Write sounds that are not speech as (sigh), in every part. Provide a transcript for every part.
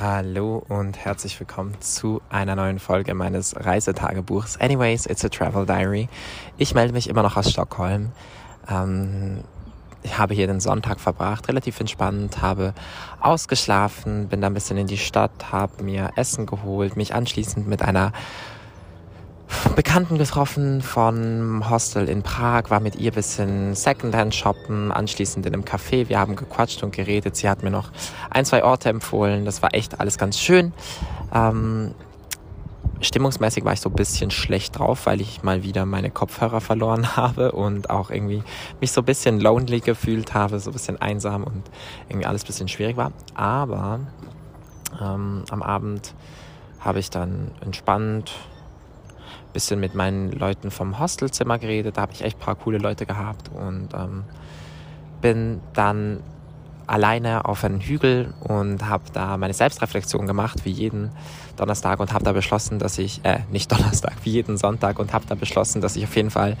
Hallo und herzlich willkommen zu einer neuen Folge meines Reisetagebuchs. Anyways, it's a travel diary. Ich melde mich immer noch aus Stockholm. Ähm, ich habe hier den Sonntag verbracht, relativ entspannt, habe ausgeschlafen, bin da ein bisschen in die Stadt, habe mir Essen geholt, mich anschließend mit einer Bekannten getroffen vom Hostel in Prag, war mit ihr ein bisschen Secondhand shoppen, anschließend in einem Café. Wir haben gequatscht und geredet. Sie hat mir noch ein, zwei Orte empfohlen. Das war echt alles ganz schön. Ähm, stimmungsmäßig war ich so ein bisschen schlecht drauf, weil ich mal wieder meine Kopfhörer verloren (laughs) habe und auch irgendwie mich so ein bisschen lonely gefühlt habe, so ein bisschen einsam und irgendwie alles ein bisschen schwierig war. Aber ähm, am Abend habe ich dann entspannt bisschen mit meinen Leuten vom Hostelzimmer geredet. Da habe ich echt ein paar coole Leute gehabt und ähm, bin dann alleine auf einen Hügel und habe da meine Selbstreflexion gemacht, wie jeden Donnerstag und habe da beschlossen, dass ich, äh, nicht (laughs) Donnerstag, wie jeden Sonntag und habe da beschlossen, dass ich auf jeden Fall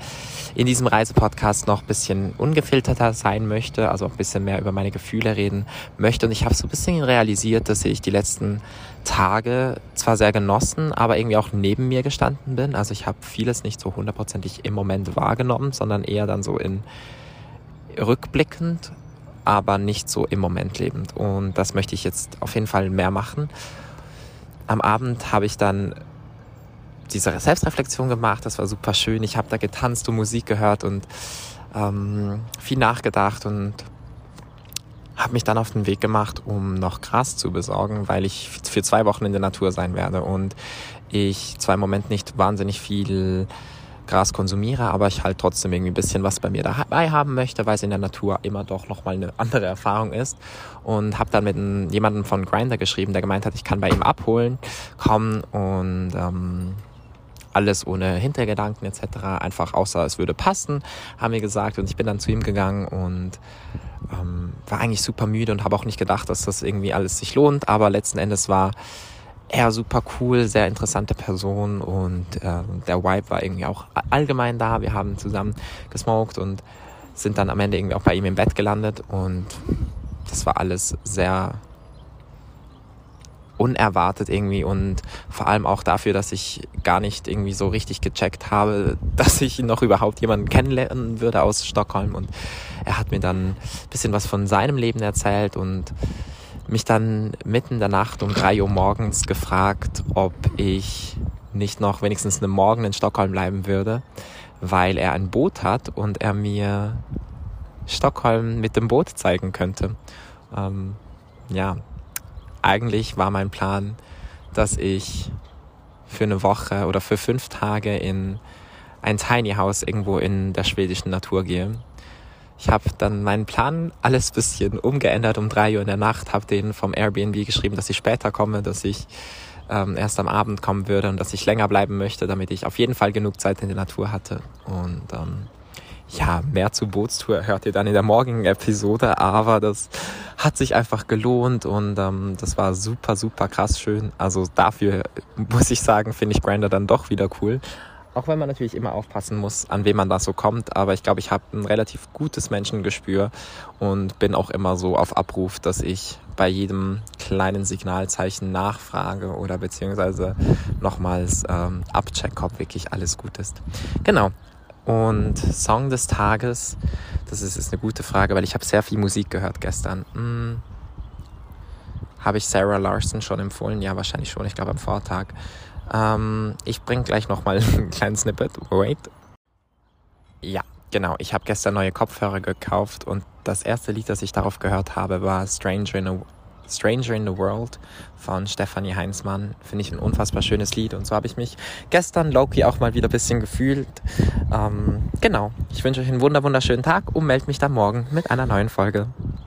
in diesem Reisepodcast noch ein bisschen ungefilterter sein möchte, also ein bisschen mehr über meine Gefühle reden möchte. Und ich habe so ein bisschen realisiert, dass ich die letzten Tage zwar sehr genossen, aber irgendwie auch neben mir gestanden bin. Also ich habe vieles nicht so hundertprozentig im Moment wahrgenommen, sondern eher dann so in rückblickend aber nicht so im Moment lebend. Und das möchte ich jetzt auf jeden Fall mehr machen. Am Abend habe ich dann diese Selbstreflexion gemacht, das war super schön. Ich habe da getanzt und Musik gehört und ähm, viel nachgedacht und habe mich dann auf den Weg gemacht, um noch Gras zu besorgen, weil ich für zwei Wochen in der Natur sein werde und ich zwar im Moment nicht wahnsinnig viel Gras konsumiere, aber ich halt trotzdem irgendwie ein bisschen was bei mir dabei haben möchte, weil es in der Natur immer doch nochmal eine (laughs) andere Erfahrung ist. Und habe dann mit jemandem von Grinder geschrieben, der gemeint hat, ich kann bei ihm abholen, kommen und ähm, alles ohne Hintergedanken etc. Einfach außer es würde passen, haben wir gesagt. Und ich bin dann zu ihm gegangen und ähm, war eigentlich super müde und habe auch nicht gedacht, dass das irgendwie alles sich lohnt. Aber letzten Endes war er super cool, sehr interessante Person und äh, der Vibe war irgendwie auch allgemein da. Wir haben zusammen gesmoked und sind dann am Ende irgendwie auch bei ihm im Bett gelandet und das war alles sehr unerwartet irgendwie und vor allem auch dafür, dass ich gar nicht irgendwie so richtig gecheckt habe, (laughs) dass ich noch überhaupt jemanden kennenlernen würde aus Stockholm und er hat mir dann ein bisschen was von seinem Leben erzählt und mich dann mitten in der Nacht um drei Uhr morgens gefragt, ob ich nicht noch wenigstens einen Morgen in Stockholm bleiben würde, weil er ein Boot hat und er mir Stockholm mit dem Boot zeigen könnte. Ähm, ja, eigentlich war mein Plan, dass ich für eine Woche oder für fünf Tage in ein Tiny House irgendwo in der schwedischen Natur gehe ich habe dann meinen Plan alles bisschen umgeändert um drei Uhr in der Nacht, habe denen vom Airbnb geschrieben, dass ich später komme, dass ich ähm, erst am Abend kommen würde und dass ich länger bleiben möchte, damit ich auf jeden Fall genug Zeit in der Natur hatte. Und ähm, ja, mehr zu Bootstour hört ihr dann in der morgigen Episode, aber das hat sich einfach gelohnt und ähm, das war super, super krass schön. Also dafür muss ich sagen, finde ich Grinder dann doch wieder cool. Auch wenn man natürlich immer aufpassen muss, an wen man da so kommt. Aber ich glaube, ich habe ein relativ gutes Menschengespür und bin auch immer so auf Abruf, dass ich bei jedem kleinen Signalzeichen nachfrage oder beziehungsweise nochmals ähm, abcheck, ob wirklich alles gut ist. Genau. Und Song des Tages, das ist, ist eine gute Frage, weil ich habe sehr viel Musik gehört gestern. Hm. Habe ich Sarah Larson schon empfohlen? Ja, wahrscheinlich schon. Ich glaube am Vortag. Ähm, ich bringe gleich nochmal (laughs) einen kleinen Snippet. Wait. Ja, genau. Ich habe gestern neue Kopfhörer gekauft und das erste Lied, das ich darauf gehört habe, war Stranger in, a, Stranger in the World von Stefanie Heinzmann. Finde ich ein unfassbar schönes Lied und so habe ich mich gestern Loki auch mal wieder ein bisschen gefühlt. Ähm, genau. Ich wünsche euch einen wunder wunderschönen Tag und melde mich dann morgen mit einer neuen Folge.